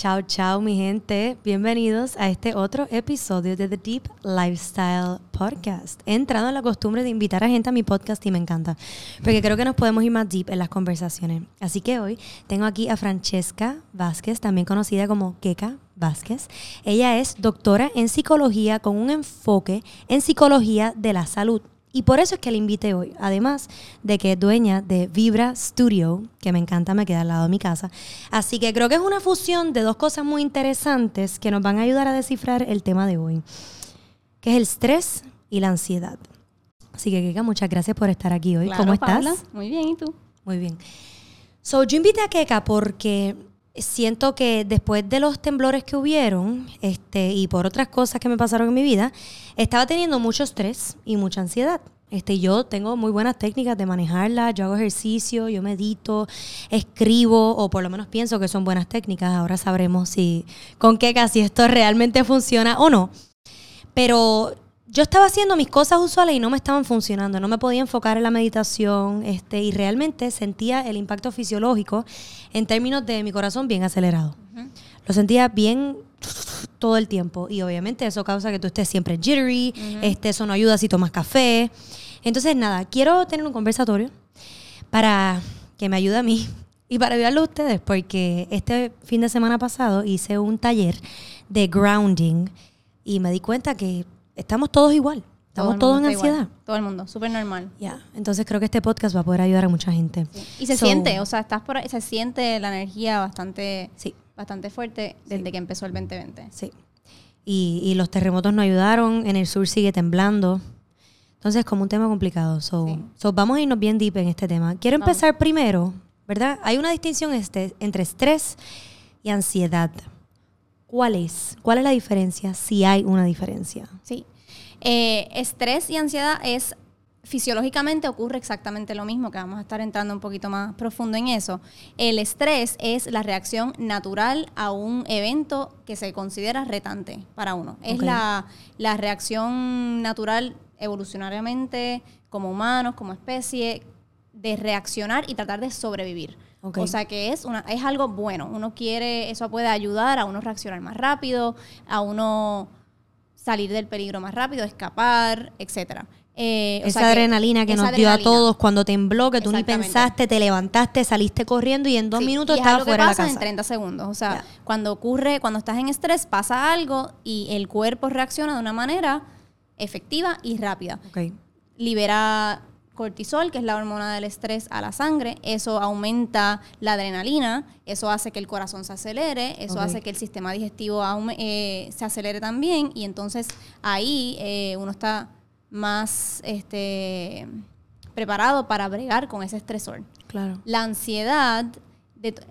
Chao, chao, mi gente. Bienvenidos a este otro episodio de The Deep Lifestyle Podcast. He entrado en la costumbre de invitar a gente a mi podcast y me encanta, porque creo que nos podemos ir más deep en las conversaciones. Así que hoy tengo aquí a Francesca Vázquez, también conocida como Keka Vázquez. Ella es doctora en psicología con un enfoque en psicología de la salud. Y por eso es que la invité hoy, además de que es dueña de Vibra Studio, que me encanta, me queda al lado de mi casa. Así que creo que es una fusión de dos cosas muy interesantes que nos van a ayudar a descifrar el tema de hoy, que es el estrés y la ansiedad. Así que, Keka, muchas gracias por estar aquí hoy. ¿Cómo estás? Muy bien, ¿y tú? Muy bien. So, yo invité a Keka porque siento que después de los temblores que hubieron, este, y por otras cosas que me pasaron en mi vida, estaba teniendo mucho estrés y mucha ansiedad. Este, yo tengo muy buenas técnicas de manejarla, yo hago ejercicio, yo medito, escribo, o por lo menos pienso que son buenas técnicas. Ahora sabremos si con qué casi esto realmente funciona o no. Pero yo estaba haciendo mis cosas usuales y no me estaban funcionando, no me podía enfocar en la meditación, este, y realmente sentía el impacto fisiológico en términos de mi corazón bien acelerado. Lo sentía bien todo el tiempo y obviamente eso causa que tú estés siempre jittery, este, eso no ayuda si tomas café. Entonces, nada, quiero tener un conversatorio para que me ayude a mí y para ayudarlo a ustedes, porque este fin de semana pasado hice un taller de grounding y me di cuenta que estamos todos igual. Estamos todos en ansiedad. Todo el mundo, súper normal. Ya, entonces creo que este podcast va a poder ayudar a mucha gente. Y se siente, o sea, estás por ahí, se siente la energía bastante, sí. bastante fuerte desde que empezó el 2020. Sí. Y, y, los terremotos no ayudaron, en el sur sigue temblando. Entonces es como un tema complicado. So, so, vamos a irnos bien deep en este tema. Quiero empezar primero, ¿verdad? Hay una distinción este, entre estrés y ansiedad. ¿Cuál es? ¿Cuál es la diferencia? Si hay una diferencia. Sí. Eh, estrés y ansiedad es fisiológicamente ocurre exactamente lo mismo, que vamos a estar entrando un poquito más profundo en eso. El estrés es la reacción natural a un evento que se considera retante para uno. Es la, la reacción natural evolucionariamente, como humanos, como especie, de reaccionar y tratar de sobrevivir. O sea que es, una, es algo bueno. Uno quiere, eso puede ayudar a uno reaccionar más rápido, a uno salir del peligro más rápido, escapar, etcétera. Eh, esa adrenalina que, nos dio a todos cuando tembló, que tú ni pensaste, te levantaste, saliste corriendo y en dos minutos estabas fuera de la casa. en 30 segundos. O sea, cuando ocurre, cuando estás en estrés, pasa algo y el cuerpo reacciona de una manera efectiva y rápida. Libera cortisol, que es la hormona del estrés, a la sangre. Eso aumenta la adrenalina, eso hace que el corazón se acelere, eso hace que el sistema digestivo eh, se acelere también. Y entonces ahí eh, uno está más este, preparado para bregar con ese estresor. Claro. La ansiedad,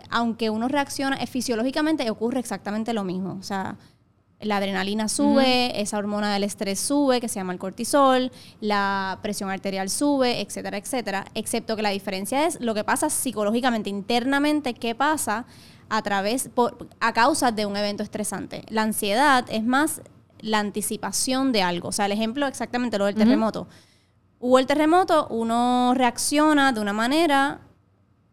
aunque uno reacciona, eh, fisiológicamente ocurre exactamente lo mismo. O sea, la adrenalina sube, esa hormona del estrés sube, que se llama el cortisol, la presión arterial sube, etcétera, etcétera. Excepto que la diferencia es lo que pasa psicológicamente, internamente, qué pasa a través, a causa de un evento estresante. La ansiedad es más la anticipación de algo. O sea, el ejemplo exactamente lo del terremoto. Hubo el terremoto, uno reacciona de una manera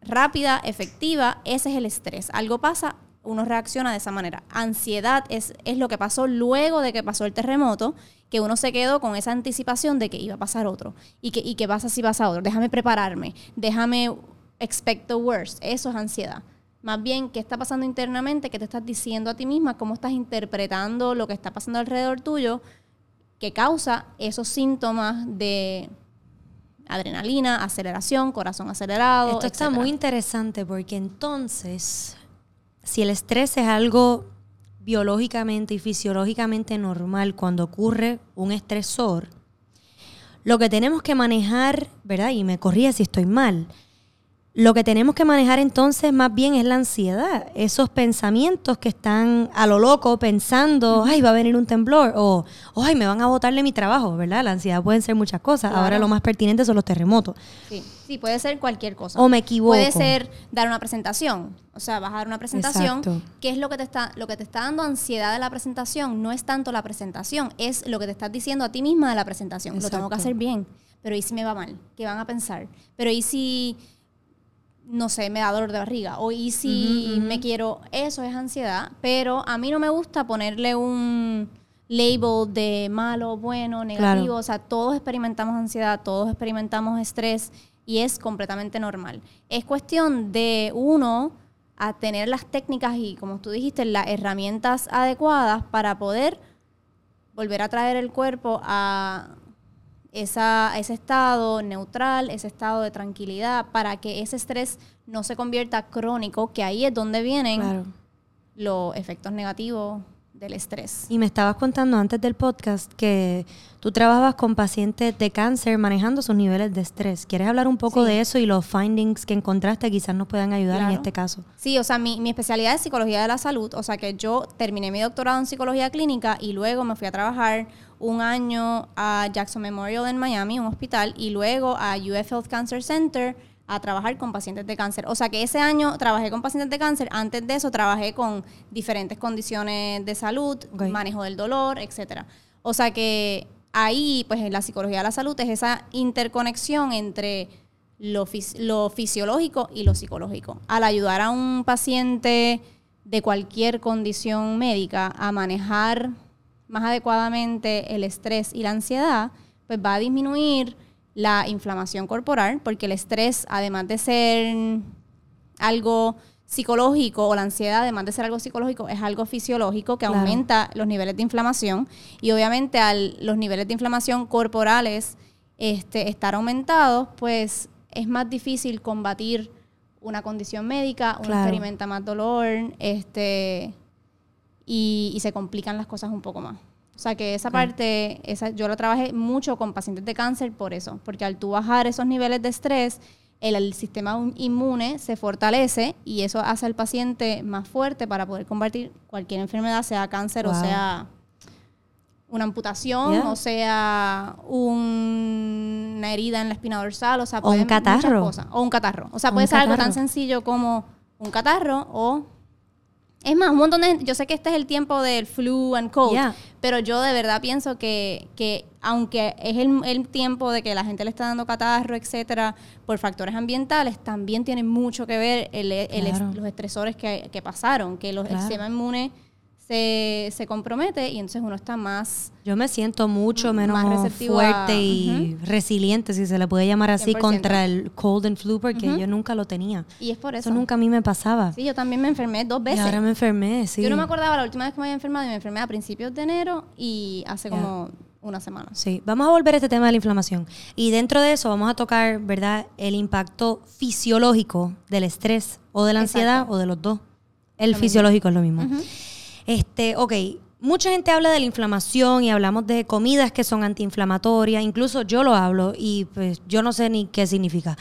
rápida, efectiva, ese es el estrés. Algo pasa, uno reacciona de esa manera. Ansiedad es, es lo que pasó luego de que pasó el terremoto, que uno se quedó con esa anticipación de que iba a pasar otro. ¿Y que, y qué pasa si pasa otro? Déjame prepararme, déjame expect the worst. Eso es ansiedad. Más bien, ¿qué está pasando internamente? ¿Qué te estás diciendo a ti misma? ¿Cómo estás interpretando lo que está pasando alrededor tuyo? que causa esos síntomas de adrenalina, aceleración, corazón acelerado. Esto está muy interesante porque entonces si el estrés es algo biológicamente y fisiológicamente normal cuando ocurre un estresor, lo que tenemos que manejar, ¿verdad? Y me corría si estoy mal, lo que tenemos que manejar entonces más bien es la ansiedad, esos pensamientos que están a lo loco pensando, ay, va a venir un temblor o, ay, me van a botarle mi trabajo, ¿verdad? La ansiedad puede ser muchas cosas. Ahora lo más pertinente son los terremotos. Sí, sí, puede ser cualquier cosa. O me equivoco. Puede ser dar una presentación, o sea, vas a dar una presentación, ¿qué es lo que te está lo que te está dando ansiedad de la presentación? No es tanto la presentación, es lo que te estás diciendo a ti misma de la presentación. Lo tengo que hacer bien, pero ¿y si me va mal? ¿Qué van a pensar? Pero ¿y si no sé, me da dolor de barriga. O y si me quiero, eso es ansiedad. Pero a mí no me gusta ponerle un label de malo, bueno, negativo. O sea, todos experimentamos ansiedad, todos experimentamos estrés y es completamente normal. Es cuestión de uno a tener las técnicas y, como tú dijiste, las herramientas adecuadas para poder volver a traer el cuerpo a esa, ese estado neutral, ese estado de tranquilidad, para que ese estrés no se convierta crónico, que ahí es donde vienen los efectos negativos del estrés. Y me estabas contando antes del podcast que tú trabajabas con pacientes de cáncer manejando sus niveles de estrés. ¿Quieres hablar un poco de eso y los findings que encontraste quizás nos puedan ayudar en este caso? Sí, o sea, mi, mi, especialidad es psicología de la salud, o sea que yo terminé mi doctorado en psicología clínica y luego me fui a trabajar un año a Jackson Memorial en Miami, un hospital, y luego a UF Health Cancer Center a trabajar con pacientes de cáncer. O sea que ese año trabajé con pacientes de cáncer, antes de eso trabajé con diferentes condiciones de salud, manejo del dolor, etcétera. O sea que ahí, pues en la psicología de la salud es esa interconexión entre lo, lo fisiológico y lo psicológico. Al ayudar a un paciente de cualquier condición médica a manejar más adecuadamente el estrés y la ansiedad, pues va a disminuir la inflamación corporal, porque el estrés, además de ser algo psicológico o la ansiedad, además de ser algo psicológico, es algo fisiológico que aumenta los niveles de inflamación. Y obviamente al los niveles de inflamación corporales este, estar aumentados, pues es más difícil combatir una condición médica, uno experimenta más dolor este, y, y se complican las cosas un poco más. O sea que esa parte, esa, yo la trabajé mucho con pacientes de cáncer por eso, porque al tú bajar esos niveles de estrés, el, sistema inmune se fortalece y eso hace al paciente más fuerte para poder combatir cualquier enfermedad, sea cáncer o sea una amputación, o sea una herida en la espina dorsal, o sea, o un catarro. o un catarro. O sea, puede ser algo tan sencillo como un catarro o es más, un montón de Yo sé que este es el tiempo del flu and cold, pero yo de verdad pienso que, que aunque es el, tiempo de que la gente le está dando catarro, etcétera, por factores ambientales, también tiene mucho que ver el, los estresores que, que, pasaron, que los, el sistema inmune se, se, compromete y entonces uno está más... Yo me siento mucho menos fuerte y resiliente, si se le puede llamar así, contra el cold and flu, porque yo nunca lo tenía. Y es por eso. Eso nunca a mí me pasaba. Sí, yo también me enfermé dos veces. Y ahora me enfermé, sí. Yo no me acordaba la última vez que me había enfermado y me enfermé a principios de enero y hace como una semana. Sí, vamos a volver a este tema de la inflamación. Y dentro de eso vamos a tocar, ¿verdad?, el impacto fisiológico del estrés o de la ansiedad o de los dos. El fisiológico es lo mismo. Este, ok, mucha gente habla de la inflamación y hablamos de comidas que son antiinflamatorias, incluso yo lo hablo y pues yo no sé ni qué significa.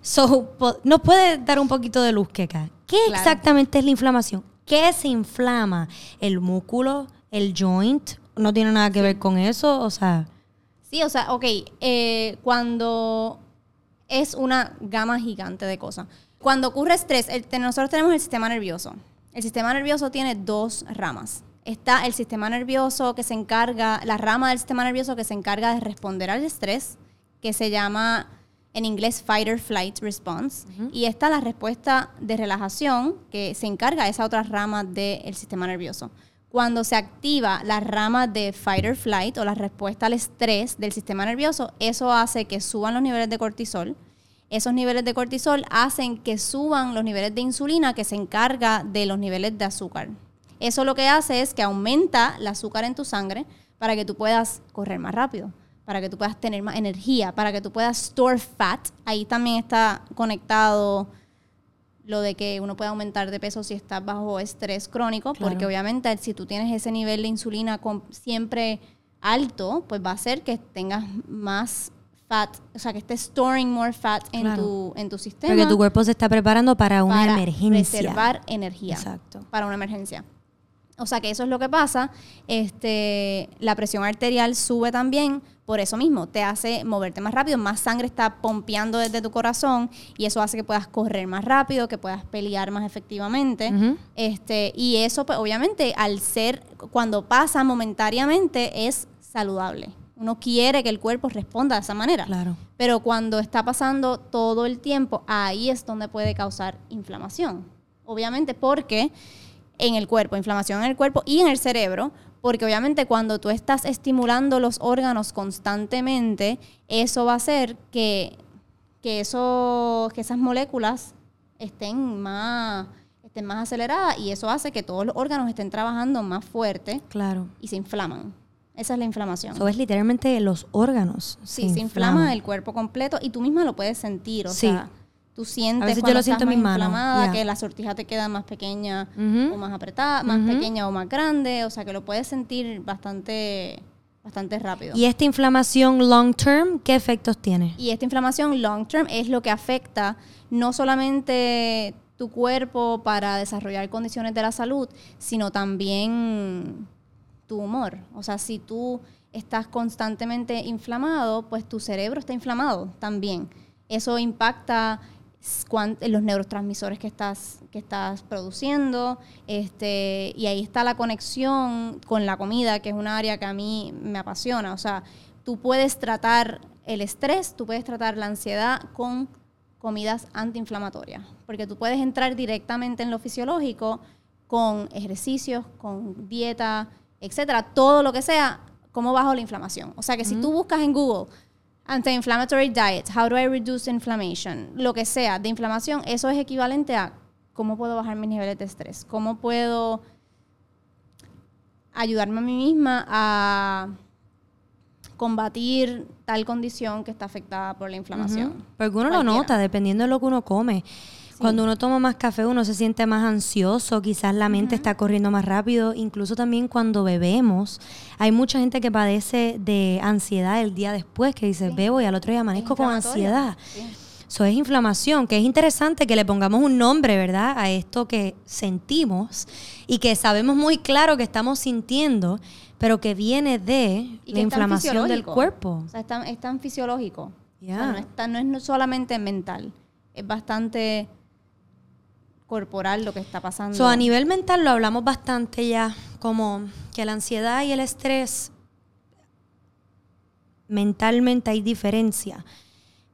So, ¿Nos puede dar un poquito de luz, Keka? ¿Qué exactamente es la inflamación? ¿Qué se inflama? ¿El músculo? ¿El joint? ¿No tiene nada que ver con eso? O sea... Sí, o sea, ok, eh, cuando es una gama gigante de cosas. Cuando ocurre estrés, nosotros tenemos el sistema nervioso. El sistema nervioso tiene dos ramas. Está el sistema nervioso que se encarga, la rama del sistema nervioso que se encarga de responder al estrés, que se llama en inglés fight or flight response. Y está la respuesta de relajación, que se encarga de esa otra rama del sistema nervioso. Cuando se activa la rama de fight or flight o la respuesta al estrés del sistema nervioso, eso hace que suban los niveles de cortisol, esos niveles de cortisol hacen que suban los niveles de insulina que se encarga de los niveles de azúcar. Eso lo que hace es que aumenta el azúcar en tu sangre para que tú puedas correr más rápido, para que tú puedas tener más energía, para que tú puedas store fat. Ahí también está conectado lo de que uno puede aumentar de peso si estás bajo estrés crónico, porque obviamente si tú tienes ese nivel de insulina siempre alto, pues va a hacer que tengas más fat, o sea, que esté storing more fat en, tu, en tu sistema. Porque tu cuerpo se está preparando para una para emergencia. Reservar energía. Exacto. Para una emergencia. O sea que eso es lo que pasa. Este, la presión arterial sube también por eso mismo. Te hace moverte más rápido, más sangre está pompeando desde tu corazón y eso hace que puedas correr más rápido, que puedas pelear más efectivamente. este, y eso, pues, obviamente, al ser, cuando pasa momentáneamente, es saludable. Uno quiere que el cuerpo responda de esa manera. Claro. Pero cuando está pasando todo el tiempo, ahí es donde puede causar inflamación. Obviamente porque en el cuerpo, inflamación en el cuerpo y en el cerebro, porque obviamente cuando tú estás estimulando los órganos constantemente, eso va a hacer que, que, eso, que esas moléculas estén más, estén más aceleradas y eso hace que todos los órganos estén trabajando más fuerte Claro. y se inflaman. Esa es la inflamación. Eso es literalmente los órganos. Sí, se, inflama el cuerpo completo y tú misma lo puedes sentir. O Sí. sea, tú sientes A veces yo cuando lo siento estás en mis inflamada, que la sortija te queda más pequeña o más apretada, más pequeña o más grande. O sea, que lo puedes sentir bastante, bastante rápido. Y esta inflamación long term, ¿qué efectos tiene? Y esta inflamación long term es lo que afecta no solamente tu cuerpo para desarrollar condiciones de la salud, sino también tu humor. O sea, si tú estás constantemente inflamado, pues tu cerebro está inflamado también. Eso impacta los neurotransmisores que estás, que estás produciendo, este, y ahí está la conexión con la comida, que es un área que a mí me apasiona. O sea, tú puedes tratar el estrés, tú puedes tratar la ansiedad con comidas antiinflamatorias, porque tú puedes entrar directamente en lo fisiológico con ejercicios, con dieta, etcétera, todo lo que sea, como bajo la inflamación. O sea que si tú buscas en Google anti-inflammatory diet, how do I reduce inflammation, lo que sea de inflamación, eso es equivalente a cómo puedo bajar mis niveles de estrés, cómo puedo ayudarme a mí misma a combatir tal condición que está afectada por la inflamación. Porque uno lo nota dependiendo de lo que uno come. Cuando uno toma más café, uno se siente más ansioso, quizás la mente está corriendo más rápido. Incluso también cuando bebemos, hay mucha gente que padece de ansiedad el día después, que dice, bebo y al otro día amanezco con ansiedad. Sí. Eso es inflamación, que es interesante que le pongamos un nombre, ¿verdad? A esto que sentimos y que sabemos muy claro que estamos sintiendo, pero que viene de Y la inflamación del cuerpo. O sea, es tan, es tan fisiológico. O sea, no, es tan- no es solamente mental, es bastante corporal lo que está pasando. So, a nivel mental lo hablamos bastante ya, como que la ansiedad y el estrés, mentalmente hay diferencia.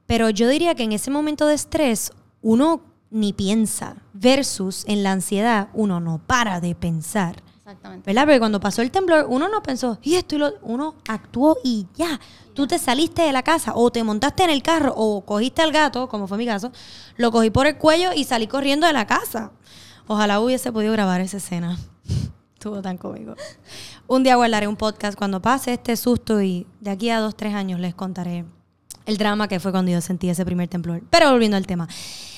Pero yo diría que en ese momento de estrés uno ni piensa, versus en la ansiedad uno no para de pensar. Exactamente. ¿Verdad? Porque cuando pasó el temblor, uno no pensó, y esto y lo. Uno actuó y ya. Tú te saliste de la casa, o te montaste en el carro, o cogiste al gato, como fue mi caso, lo cogí por el cuello y salí corriendo de la casa. Ojalá hubiese podido grabar esa escena. Estuvo tan cómico. Un día guardaré un podcast cuando pase este susto y de aquí a dos, tres años les contaré el drama que fue cuando yo sentí ese primer temblor. Pero volviendo al tema.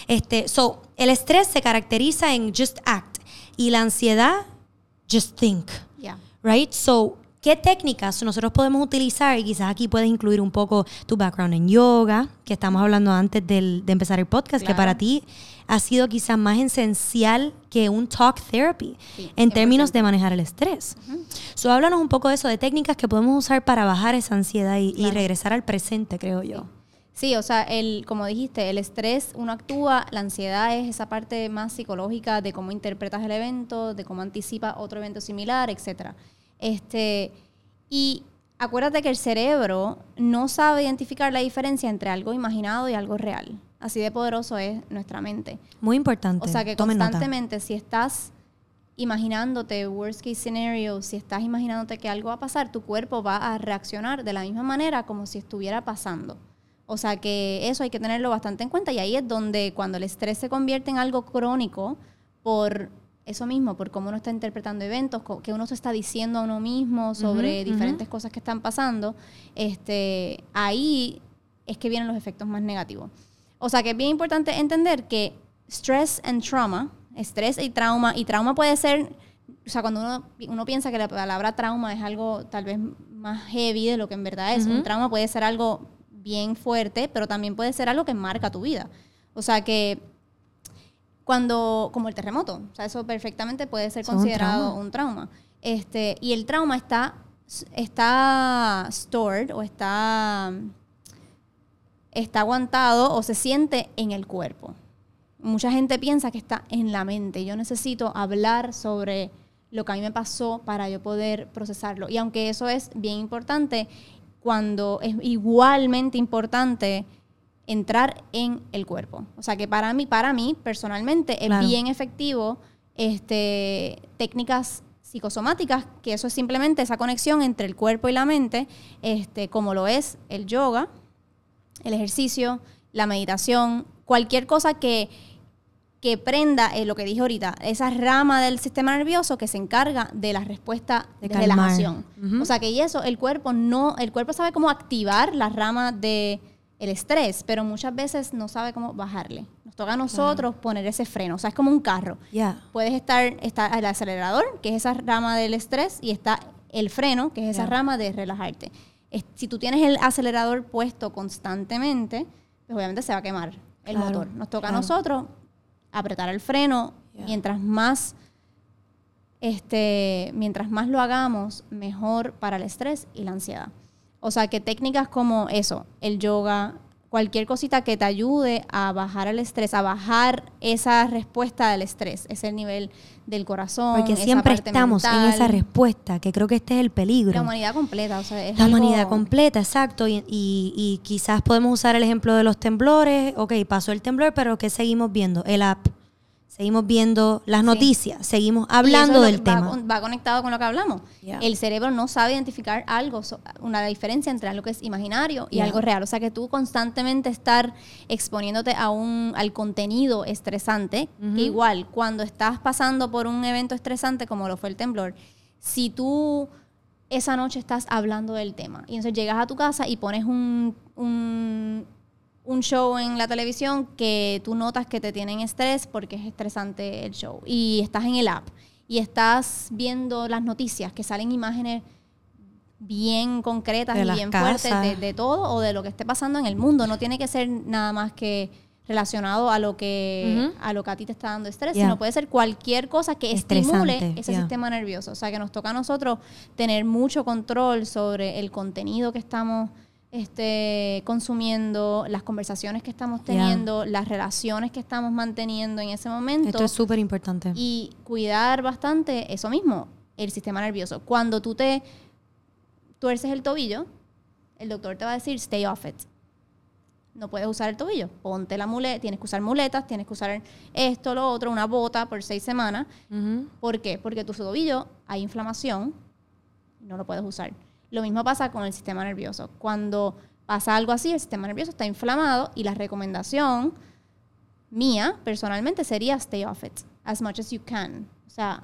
Este, so, el estrés se caracteriza en just act y la ansiedad, just think. Ya. Right? So, ¿qué técnicas nosotros podemos utilizar? Y quizás aquí puedes incluir un poco tu background en yoga, que estamos hablando antes del- de empezar el podcast, que para ti ha sido quizás más esencial que un talk therapy Sí, en términos 100%. de manejar el estrés. So, háblanos un poco de eso, de técnicas que podemos usar para bajar esa ansiedad y, regresar al presente, creo yo. Sí, o sea, el, como dijiste, el estrés, uno actúa, la ansiedad es esa parte más psicológica de cómo interpretas el evento, de cómo anticipa otro evento similar, etcétera. Este, y acuérdate que el cerebro no sabe identificar la diferencia entre algo imaginado y algo real. Así de poderoso es nuestra mente. Muy importante. O sea que nota. constantemente, si estás imaginándote worst case scenario, si estás imaginándote que algo va a pasar, tu cuerpo va a reaccionar de la misma manera como si estuviera pasando. O sea que eso hay que tenerlo bastante en cuenta y ahí es donde cuando el estrés se convierte en algo crónico por eso mismo, por cómo uno está interpretando eventos, que uno se está diciendo a uno mismo sobre diferentes cosas que están pasando, este, ahí es que vienen los efectos más negativos. O sea que es bien importante entender que stress and trauma, estrés y trauma, y trauma puede ser, o sea, cuando uno, uno piensa que la palabra trauma es algo tal vez más heavy de lo que en verdad es, un trauma puede ser algo bien fuerte, pero también puede ser algo que marca tu vida. O sea que cuando, como el terremoto, o sea, eso perfectamente puede ser es un considerado trauma. un trauma. Este, y el trauma está, está stored o está está aguantado o se siente en el cuerpo. Mucha gente piensa que está en la mente. Yo necesito hablar sobre lo que a mí me pasó para yo poder procesarlo. Y aunque eso es bien importante, cuando es igualmente importante entrar en el cuerpo. O sea que para mí, para mí personalmente, es Claro. bien efectivo este, técnicas psicosomáticas, que eso es simplemente esa conexión entre el cuerpo y la mente, este, como lo es el yoga, el ejercicio, la meditación, cualquier cosa que, que prenda eh, lo que dije ahorita, esa rama del sistema nervioso que se encarga de la respuesta De calmar. relajación. Ujú. O sea que y eso, el cuerpo no, el cuerpo sabe cómo activar la rama de el estrés, pero muchas veces no sabe cómo bajarle. Nos toca a nosotros poner ese freno. O sea, es como un carro. Ya. Puedes estar, está el acelerador, que es esa rama del estrés, y está el freno, que es esa Ya. rama de relajarte. Es- si tú tienes el acelerador puesto constantemente, pues obviamente se va a quemar el Claro, motor. Nos toca claro. a nosotros apretar el freno, mientras más este, mientras más lo hagamos, mejor para el estrés y la ansiedad. O sea, que técnicas como eso, el yoga, cualquier cosita que te ayude a bajar el estrés, a bajar esa respuesta del estrés, ese nivel del corazón. Porque esa siempre parte estamos en esa respuesta, que creo que este es el peligro. La humanidad completa, o sea, es La algo- humanidad completa, exacto. Y, y- y quizás podemos usar el ejemplo de los temblores. Ok, pasó el temblor, pero ¿qué seguimos viendo? El app. Seguimos viendo las Sí. noticias. Seguimos hablando es del va tema. Va, conectado con lo que hablamos. Yeah. El cerebro no sabe identificar algo, una diferencia entre algo que es imaginario y Yeah. algo real. O sea que tú constantemente estar exponiéndote a un, al contenido estresante, que igual cuando estás pasando por un evento estresante como lo fue el temblor, si tú esa noche estás hablando del tema y entonces llegas a tu casa y pones un, un, un show en la televisión que tú notas que te tienen estrés porque es estresante el show y estás en el app y estás viendo las noticias que salen imágenes bien concretas De y bien casas. fuertes de, de todo o de lo que esté pasando en el mundo. No tiene que ser nada más que relacionado a lo que a lo que a ti te está dando estrés, Yeah. sino puede ser cualquier cosa que Estresante, estimule ese yeah. sistema nervioso. O sea, que nos toca a nosotros tener mucho control sobre el contenido que estamos este, consumiendo, las conversaciones que estamos Yeah. teniendo, las relaciones que estamos manteniendo en ese momento Esto es súper importante. y cuidar bastante eso mismo, el sistema nervioso. Cuando tú te tuerces el tobillo, el doctor te va a decir stay off it. No puedes usar el tobillo. Ponte la muleta, tienes que usar muletas, tienes que usar esto, lo otro, una bota por seis semanas. ¿Por qué? Porque tu tobillo hay inflamación no lo puedes usar. Lo mismo pasa con el sistema nervioso. Cuando pasa algo así, el sistema nervioso está inflamado y la recomendación mía, personalmente, sería stay off it as much as you can. O sea,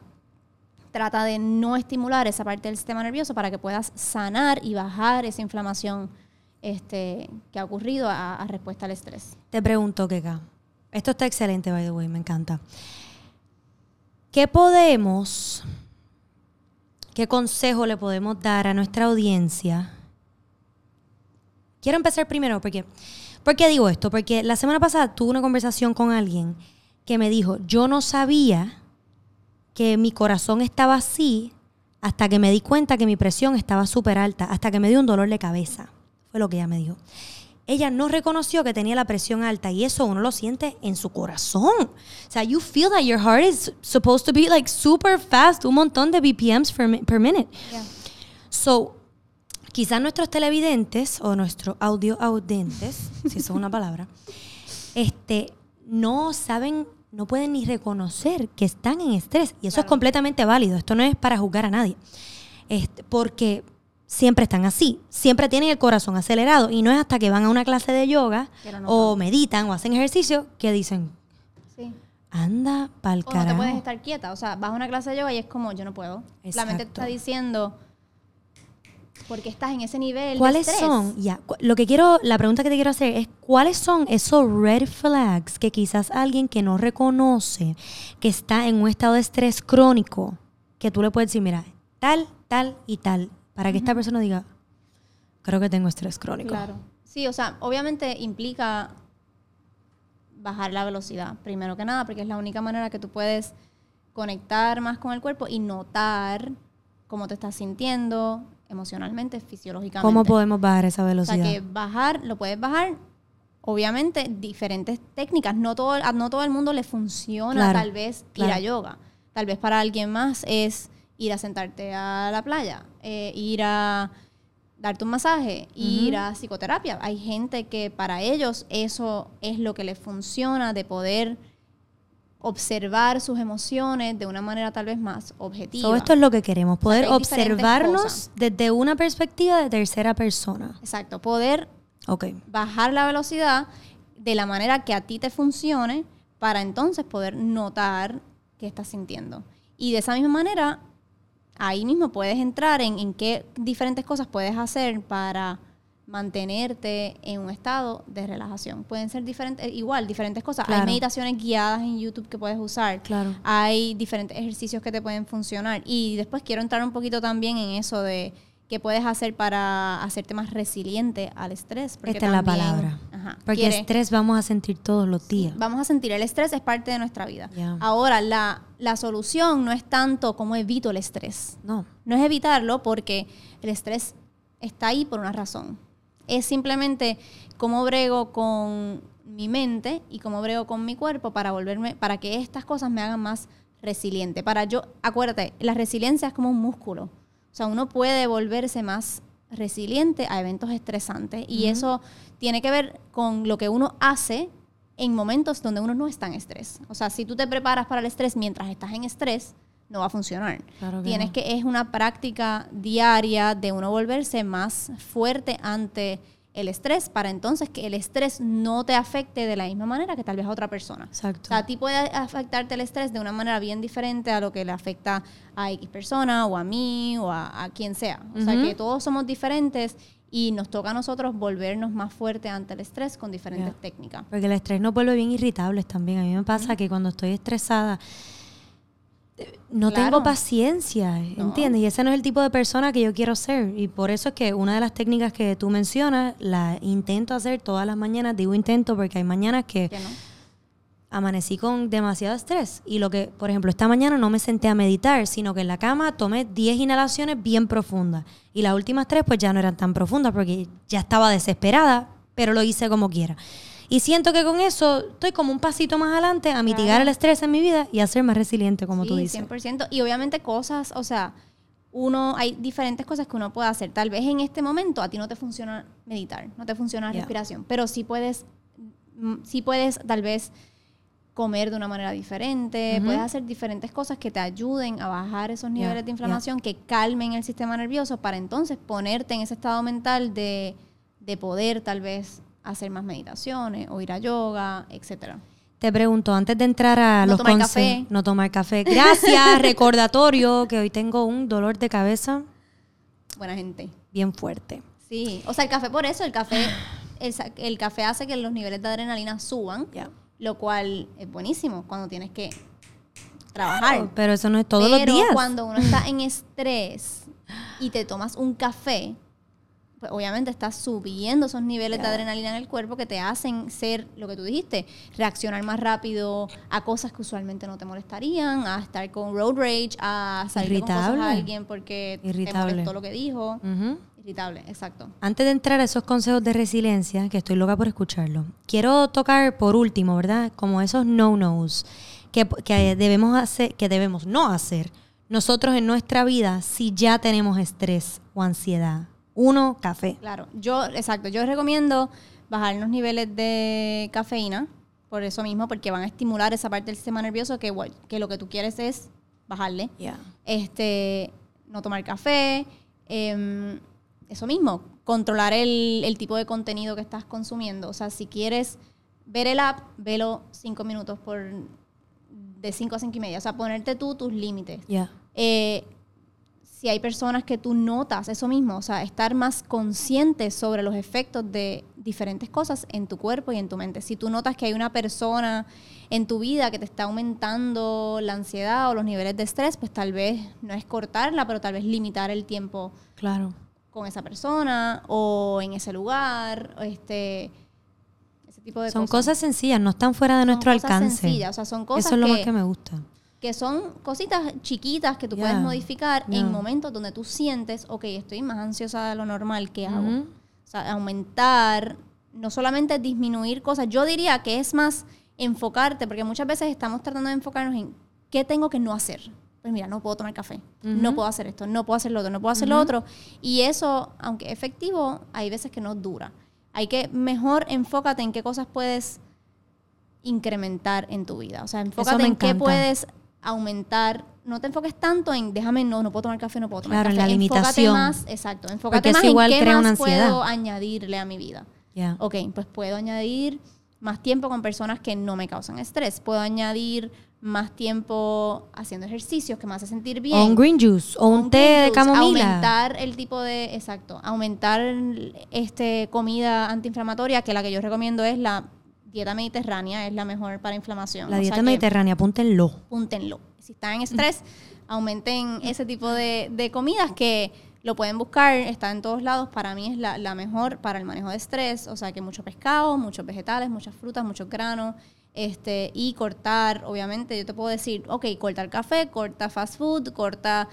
trata de no estimular esa parte del sistema nervioso para que puedas sanar y bajar esa inflamación este, que ha ocurrido a, a respuesta al estrés. Te pregunto, Keka. Esto está excelente, by the way, me encanta. ¿Qué podemos, qué consejo le podemos dar a nuestra audiencia? Quiero empezar primero porque, ¿por qué digo esto? Porque la semana pasada tuve una conversación con alguien que me dijo, yo no sabía que mi corazón estaba así hasta que me di cuenta que mi presión estaba súper alta, hasta que me dio un dolor de cabeza. Fue lo que ella me dijo. Ella no reconoció que tenía la presión alta y eso uno lo siente en su corazón. O sea, you feel that your heart is supposed to be like super fast, un montón de BPMs per, per minute. So, quizás nuestros televidentes o nuestros audio audientes, si eso es una palabra, este, no saben, no pueden ni reconocer que están en estrés. Y eso es completamente válido. Esto no es para juzgar a nadie. Este, porque siempre están así. Siempre tienen el corazón acelerado. Y no es hasta que van a una clase de yoga o meditan o hacen ejercicio que dicen, Sí. anda pa'l O no te carajo. puedes estar quieta. O sea, vas a una clase de yoga y es como, yo no puedo. La mente te Exacto. está diciendo, porque estás en ese nivel ¿Cuáles de son? Ya, lo que quiero, la pregunta que te quiero hacer es ¿cuáles son esos red flags que quizás alguien que no reconoce que está en un estado de estrés crónico, que tú le puedes decir, mira, tal, tal y tal, para que esta persona diga, creo que tengo estrés crónico. Claro. Sí, o sea, obviamente implica bajar la velocidad, primero que nada, porque es la única manera que tú puedes conectar más con el cuerpo y notar cómo te estás sintiendo emocionalmente, fisiológicamente. ¿Cómo podemos bajar esa O sea, velocidad? que bajar, lo puedes bajar, obviamente, diferentes técnicas. No todo, a no todo el mundo le funciona Claro, tal vez ir a yoga. Tal vez para alguien más es ir a sentarte a la playa, eh, ir a darte un masaje, ir a psicoterapia. Hay gente que para ellos eso es lo que les funciona de poder observar sus emociones de una manera tal vez más objetiva. Todo esto es lo que queremos, poder observarnos desde una perspectiva de tercera persona. Exacto, poder Ok. bajar la velocidad de la manera que a ti te funcione para entonces poder notar qué estás sintiendo. Y de esa misma manera, ahí mismo puedes entrar en, en qué diferentes cosas puedes hacer para mantenerte en un estado de relajación. Pueden ser diferentes, igual, diferentes cosas. Claro. Hay meditaciones guiadas en YouTube que puedes usar. Claro. Hay diferentes ejercicios que te pueden funcionar. Y después quiero entrar un poquito también en eso de qué puedes hacer para hacerte más resiliente al estrés. porque Esta es la palabra. Ajá, Porque quiere- estrés vamos a sentir todos los días. Vamos a sentir, el estrés es parte de nuestra vida. Ahora, la, la solución no es tanto como evito el estrés. No. No es evitarlo porque el estrés está ahí por una razón. Es simplemente cómo brego con mi mente y cómo brego con mi cuerpo para volverme, para que estas cosas me hagan más resiliente. Para yo, acuérdate, la resiliencia es como un músculo. O sea, uno puede volverse más resiliente a eventos estresantes y eso tiene que ver con lo que uno hace en momentos donde uno no está en estrés. O sea, si tú te preparas para el estrés mientras estás en estrés, no va a funcionar. Claro que Tienes no. que es una práctica diaria de uno volverse más fuerte ante el estrés para entonces que el estrés no te afecte de la misma manera que tal vez a otra persona. Exacto. O sea, a ti puede afectarte el estrés de una manera bien diferente a lo que le afecta a X persona o a mí o a, a quien sea. O sea, que todos somos diferentes y nos toca a nosotros volvernos más fuertes ante el estrés con diferentes técnicas. Porque el estrés nos vuelve bien irritables también. A mí me pasa que cuando estoy estresada no Claro. tengo paciencia, ¿entiendes? Y ese no es el tipo de persona que yo quiero ser. Y por eso es que una de las técnicas que tú mencionas, la intento hacer todas las mañanas. Digo intento porque hay mañanas que ¿Que no? amanecí con demasiado estrés. Y lo que, por ejemplo, esta mañana no me senté a meditar, sino que en la cama tomé 10 inhalaciones bien profundas. Y las últimas tres, pues ya no eran tan profundas porque ya estaba desesperada, pero lo hice como quiera. Y siento que con eso estoy como un pasito más adelante a mitigar Claro. el estrés en mi vida y a ser más resiliente, como sí, tú dices. 100%. Y obviamente cosas, o sea, uno, hay diferentes cosas que uno puede hacer. Tal vez en este momento a ti no te funciona meditar, no te funciona la respiración, pero sí puedes, mm, sí puedes tal vez comer de una manera diferente, puedes hacer diferentes cosas que te ayuden a bajar esos niveles de inflamación, que calmen el sistema nervioso para entonces ponerte en ese estado mental de, de poder tal vez hacer más meditaciones o ir a yoga, etcétera. Te pregunto, antes de entrar a No los tomar café. no tomar café. Gracias, recordatorio, que hoy tengo un dolor de cabeza Buena gente. bien fuerte. Sí, o sea, el café por eso, el café, el, café hace que los niveles de adrenalina suban, lo cual es buenísimo cuando tienes que trabajar. Pero eso no es todos los Pero días. cuando uno está en estrés y te tomas un café, pues obviamente estás subiendo esos niveles de adrenalina en el cuerpo que te hacen ser lo que tú dijiste, reaccionar más rápido a cosas que usualmente no te molestarían, a estar con road rage, a salir con cosas a alguien porque te Irritable. molestó lo que dijo. Irritable, exacto. Antes de entrar a esos consejos de resiliencia, que estoy loca por escucharlo, quiero tocar por último, ¿verdad? Como esos no-nos que, que debemos hacer, que debemos no hacer nosotros en nuestra vida si ya tenemos estrés o ansiedad. Uno, café. Claro, yo, exacto, yo recomiendo bajar los niveles de cafeína, por eso mismo, porque van a estimular esa parte del sistema nervioso que, que lo que tú quieres es bajarle. Ya. Este, no tomar café, em, eso mismo, controlar el, el tipo de contenido que estás consumiendo. O sea, si quieres ver el app, velo cinco minutos por de 5 a 5 y media. O sea, ponerte tú tus límites. Ya. Eh, si hay personas que tú notas eso mismo, o sea, estar más consciente sobre los efectos de diferentes cosas en tu cuerpo y en tu mente. Si tú notas que hay una persona en tu vida que te está aumentando la ansiedad o los niveles de estrés, pues tal vez no es cortarla, pero tal vez limitar el tiempo Claro. con esa persona o en ese lugar, este ese tipo de Son cosas. cosas sencillas, no están fuera de Son nuestro cosas alcance. sencillas, o sea, son cosas Eso es lo más que me gusta. Que son cositas chiquitas que tú Ya, puedes modificar ya. en momentos donde tú sientes, ok, estoy más ansiosa de lo normal, ¿qué hago? Ujú. O sea, aumentar, no solamente disminuir cosas, yo diría que es más enfocarte, porque muchas veces estamos tratando de enfocarnos en qué tengo que no hacer. pues mira, no puedo tomar café, no puedo hacer esto, no puedo hacer lo otro, no puedo hacer lo otro. Y eso, aunque efectivo, hay veces que no dura. Hay que mejor enfócate en qué cosas puedes incrementar en tu vida. O sea, enfócate en qué puedes aumentar. No te enfoques tanto en déjame, no, no puedo tomar café, no puedo tomar claro, café. la limitación. Enfócate más, exacto. Enfócate más igual en qué más puedo añadirle a mi vida. Yeah. Ok, pues puedo añadir más tiempo con personas que no me causan estrés. Puedo añadir más tiempo haciendo ejercicios que me hace sentir bien. O un green juice, o un, té de camomila. Aumentar el tipo de, exacto, aumentar este comida antiinflamatoria, que la que yo recomiendo es la dieta mediterránea, es la mejor para inflamación. La dieta mediterránea, apúntenlo. Apúntenlo. Si están en estrés, aumenten ese tipo de, de comidas que lo pueden buscar, está en todos lados. Para mí es la, la, mejor para el manejo de estrés. O sea que mucho pescado, muchos vegetales, muchas frutas, muchos granos. Este, y cortar, obviamente, yo te puedo decir, ok, corta el café, corta fast food, corta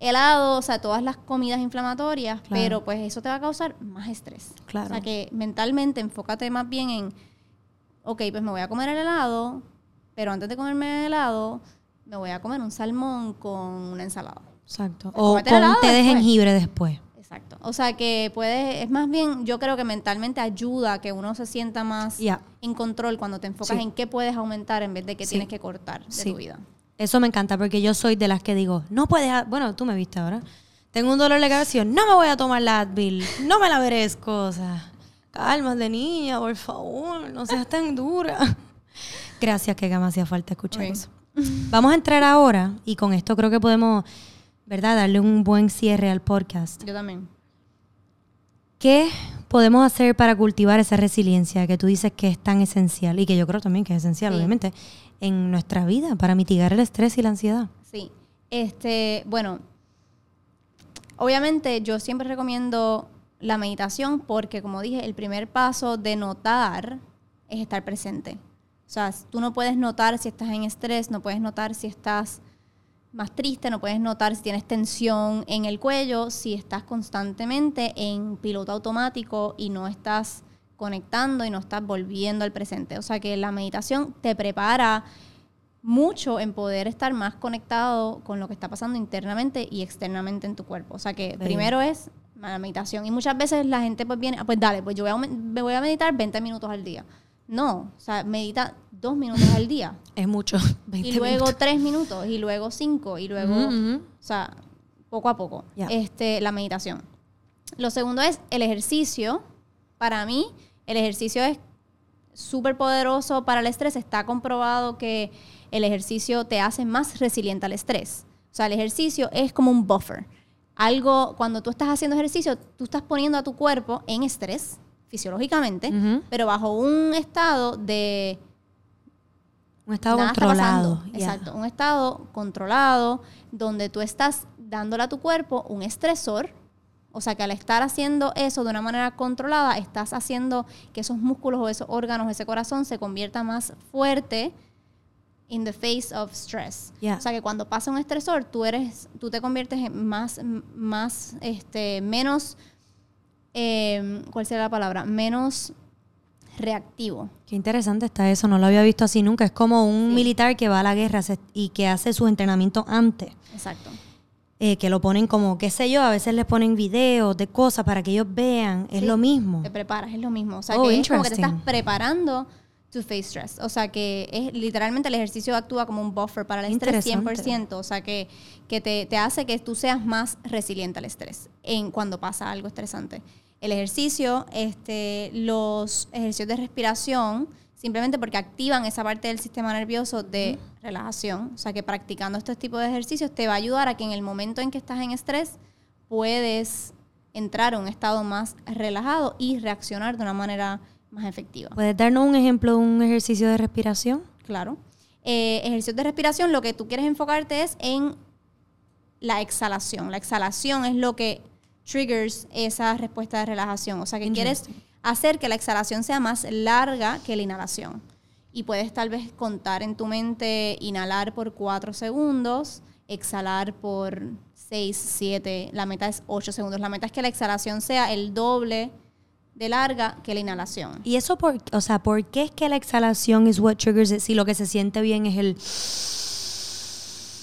helado, o sea, todas las comidas inflamatorias, pero pues eso te va a causar más estrés. Claro. O sea que mentalmente enfócate más bien en, ok, pues me voy a comer el helado, pero antes de comerme el helado, me voy a comer un salmón con una ensalada. Exacto. O con té de jengibre después. Exacto. O sea que puede, es más bien, yo creo que mentalmente ayuda a que uno se sienta más en control cuando te enfocas en qué puedes aumentar en vez de qué tienes que cortar de tu vida. Eso me encanta porque yo soy de las que digo, no puedes, bueno, tú me viste ahora. Tengo un dolor de cabeza, no me voy a tomar la Advil, no me la merezco, o sea, calma de niña, por favor, no seas tan dura. Gracias, que me hacía falta escuchar eso. Vamos a entrar ahora y con esto creo que podemos ¿verdad? Darle un buen cierre al podcast. Yo también. ¿Qué podemos hacer para cultivar esa resiliencia que tú dices que es tan esencial y que yo creo también que es esencial, obviamente, en nuestra vida para mitigar el estrés y la ansiedad? Sí. Este, bueno, obviamente yo siempre recomiendo la meditación porque, como dije, el primer paso de notar es estar presente. O sea, tú no puedes notar si estás en estrés, no puedes notar si estás más triste, no puedes notar si tienes tensión en el cuello, si estás constantemente en piloto automático y no estás conectando y no estás volviendo al presente. O sea que la meditación te prepara mucho en poder estar más conectado con lo que está pasando internamente y externamente en tu cuerpo. O sea que primero es la meditación. Y muchas veces la gente pues viene, ah, pues dale, pues yo voy a, me voy a meditar 20 minutos al día. No, o sea, medita dos minutos al día. Es mucho. y luego tres minutos, y luego cinco, y luego, o sea, poco a poco. Este, la meditación. Lo segundo es el ejercicio. Para mí, el ejercicio es súper poderoso para el estrés. Está comprobado que el ejercicio te hace más resiliente al estrés. O sea, el ejercicio es como un buffer. Algo, cuando tú estás haciendo ejercicio, tú estás poniendo a tu cuerpo en estrés fisiológicamente, pero bajo un estado de... Un estado controlado. Exacto, un estado controlado donde tú estás dándole a tu cuerpo un estresor. O sea que al estar haciendo eso de una manera controlada, estás haciendo que esos músculos o esos órganos, ese corazón se convierta más fuerte in the face of stress. O sea que cuando pasa un estresor, tú eres, tú te conviertes en más, más, este, menos Em, ¿cuál sería la palabra? Menos reactivo. Qué interesante está eso, no lo había visto así nunca. Es como un militar que va a la guerra y que hace sus entrenamientos antes. Exacto. Eh, que lo ponen como, qué sé yo, a veces les ponen videos de cosas para que ellos vean. Es lo mismo. Te preparas, es lo mismo. O sea, oh, que es como que te estás preparando to face stress. O sea, que es literalmente el ejercicio actúa como un buffer para el estrés 100%. O sea, que, que te, te, hace que tú seas más resiliente al estrés en cuando pasa algo estresante el ejercicio, este, los ejercicios de respiración, simplemente porque activan esa parte del sistema nervioso de relajación. O sea que practicando estos tipos de ejercicios te va a ayudar a que en el momento en que estás en estrés puedes entrar a un estado más relajado y reaccionar de una manera más efectiva. ¿Puedes darnos un ejemplo de un ejercicio de respiración? Claro. Eh, ejercicios de respiración, lo que tú quieres enfocarte es en la exhalación. La exhalación es lo que triggers esa respuesta de relajación. O sea, que quieres hacer que la exhalación sea más larga que la inhalación. Y puedes tal vez contar en tu mente, inhalar por 4 segundos, exhalar por 6, 7, la meta es 8 segundos. La meta es que la exhalación sea el doble de larga que la inhalación. ¿Y eso por, o sea, por qué es que la exhalación es what triggers it? Si lo que se siente bien es el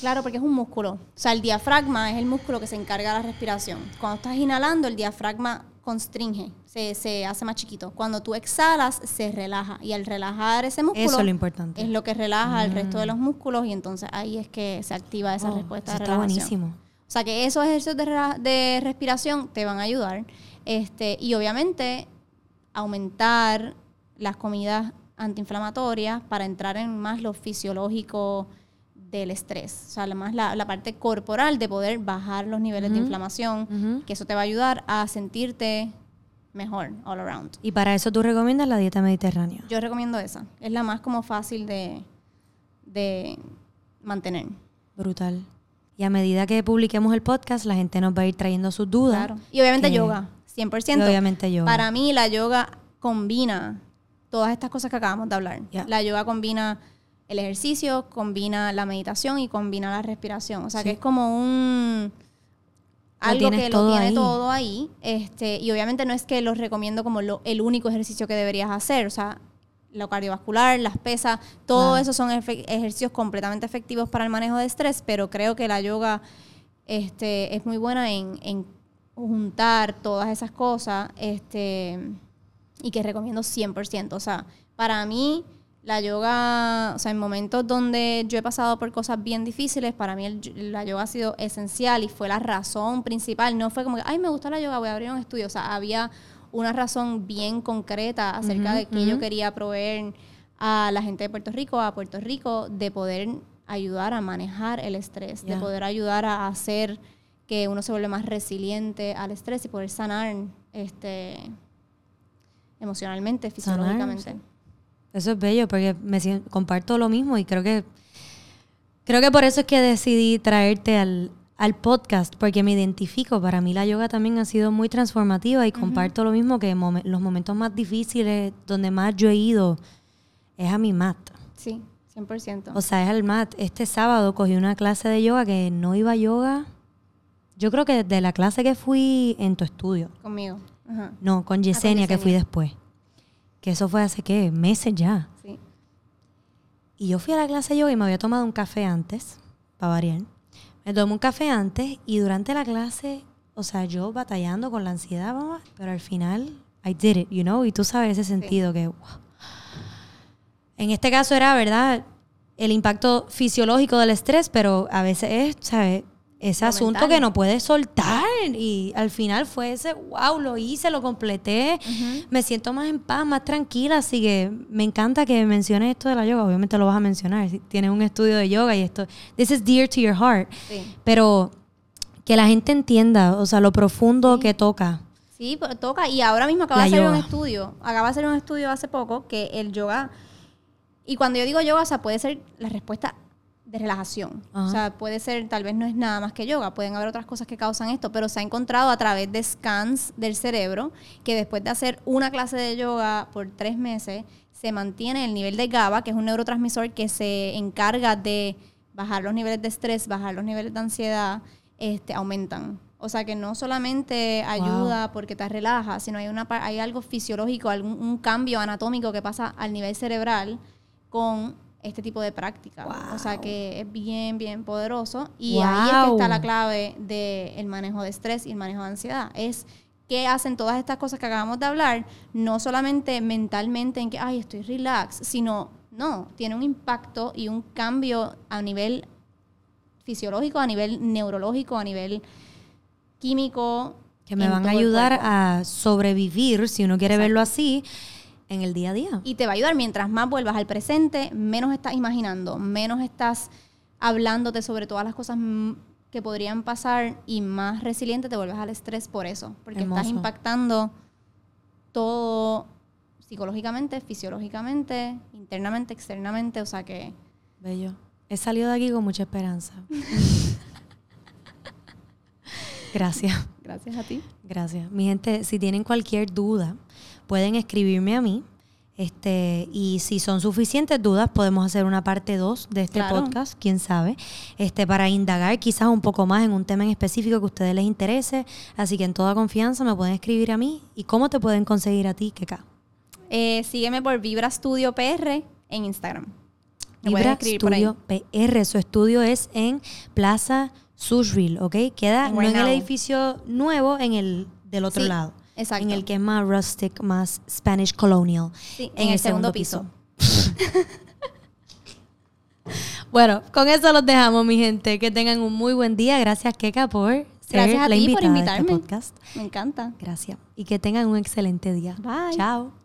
Claro, porque es un músculo. O sea, el diafragma es el músculo que se encarga de la respiración. Cuando estás inhalando, el diafragma constringe, se, se hace más chiquito. Cuando tú exhalas, se relaja. Y al relajar ese músculo... Eso es lo importante. Es lo que relaja el resto de los músculos y entonces ahí es que se activa esa Oh, respuesta de está relajación. buenísimo. O sea que esos ejercicios de, de respiración te van a ayudar. Este, y obviamente aumentar las comidas antiinflamatorias para entrar en más lo fisiológico del estrés. O sea, más la, la parte corporal de poder bajar los niveles de inflamación, que eso te va a ayudar a sentirte mejor all around. Y para eso tú recomiendas la dieta mediterránea. Yo recomiendo esa. Es la más como fácil de, de mantener. Brutal. Y a medida que publiquemos el podcast, la gente nos va a ir trayendo sus dudas. Claro. Y obviamente que- yoga, 100%. Y obviamente yoga. Para mí la yoga combina todas estas cosas que acabamos de hablar. La yoga combina el ejercicio, combina la meditación y combina la respiración. O sea Sí. que es como un algo que lo tiene ahí. todo ahí. Este, y obviamente no es que los recomiendo como lo- el único ejercicio que deberías hacer. O sea, lo cardiovascular, las pesas, todo Claro. eso son ejercicios completamente efectivos para el manejo de estrés, pero creo que la yoga este, es muy buena en, en juntar todas esas cosas este, y que recomiendo 100%. O sea, para mí la yoga, o sea, en momentos donde yo he pasado por cosas bien difíciles, para mí el- la yoga ha sido esencial y fue la razón principal. No fue como que, ay, me gusta la yoga, voy a abrir un estudio. O sea, había una razón bien concreta acerca de que yo quería proveer a la gente de Puerto Rico, a Puerto Rico, de poder ayudar a manejar el estrés, de poder ayudar a hacer que uno se vuelva más resiliente al estrés y poder sanar este emocionalmente, Sanar, fisiológicamente. sí. Eso es bello porque me sien- comparto lo mismo y creo que creo que por eso es que decidí traerte al, al podcast porque me identifico. Para mí la yoga también ha sido muy transformativa y comparto lo mismo que momen- los momentos más difíciles donde más yo he ido es a mi mat. Sí, 100%. O sea, es al mat. Este sábado cogí una clase de yoga que no iba a yoga. Yo creo que desde la clase que fui en tu estudio. Conmigo. Ajá. No, con Yesenia, que Yesenia. fui después. Que eso fue hace, ¿qué? Meses ya. Sí. Y yo fui a la clase de yoga y me había tomado un café antes, para variar. Me tomé un café antes y durante la clase, o sea, yo batallando con la ansiedad, mamá, pero al final, I did it, you know? Y tú sabes ese sentido que, wow. En este caso era, ¿verdad? El impacto fisiológico del estrés, pero a veces es, ¿sabes? Ese asunto que no puedes soltar. Y al final fue ese, wow, lo hice, lo completé. Me siento más en paz, más tranquila. Así que me encanta que menciones esto de la yoga. Obviamente lo vas a mencionar. Si tienes un estudio de yoga y esto. This is dear to your heart. Sí. Pero que la gente entienda, o sea, lo profundo que toca. Sí, toca. Y ahora mismo acaba La de salir un yoga. estudio. Acaba de salir un estudio hace poco que el yoga. Y cuando yo digo yoga, o sea, puede ser la respuesta de relajación. Ajá. O sea, puede ser, tal vez no es nada más que yoga. Pueden haber otras cosas que causan esto, pero se ha encontrado a través de scans del cerebro que después de hacer una clase de yoga por tres meses, se mantiene el nivel de GABA, que es un neurotransmisor que se encarga de bajar los niveles de estrés, bajar los niveles de ansiedad, este, aumentan. O sea que no solamente ayuda porque te relaja, sino hay, una, hay algo fisiológico, algún un cambio anatómico que pasa al nivel cerebral con este tipo de práctica. O sea que es bien, bien poderoso. Y ahí es que está la clave del manejo de estrés y el manejo de ansiedad. Es que hacen todas estas cosas que acabamos de hablar, no solamente mentalmente en que, ay, estoy relax, sino, no, tiene un impacto y un cambio a nivel fisiológico, a nivel neurológico, a nivel químico. Que me van a ayudar a sobrevivir, si uno quiere Exacto. verlo así, en el día a día. Y te va a ayudar mientras más vuelvas al presente, menos estás imaginando, menos estás hablándote sobre todas las cosas que podrían pasar y más resiliente te vuelves al estrés por eso, porque estás impactando todo psicológicamente, fisiológicamente, internamente, externamente, o sea que Bello. He salido de aquí con mucha esperanza. Gracias. gracias a ti. Gracias. Mi gente, si tienen cualquier duda, pueden escribirme a mí. Este, y si son suficientes dudas, podemos hacer una parte 2 de este Claro. podcast, quién sabe, este, para indagar quizás un poco más en un tema en específico que a ustedes les interese. Así que en toda confianza me pueden escribir a mí. ¿Y cómo te pueden conseguir a ti, Keka? Eh, sígueme por Vibra Studio PR en Instagram. Me Vibra. Studio PR. Su estudio es en Plaza Sushville, ¿ok? Queda no en el edificio nuevo, en el del otro Sí, lado. Exacto. En el que es más rustic, más Spanish colonial. Sí, en el segundo piso. Bueno, con eso los dejamos, mi gente. Que tengan un muy buen día. Gracias, Keka, por ser Gracias a la ti por este invitarme. podcast. Me encanta. Gracias. Y que tengan un excelente día. Bye. Chao.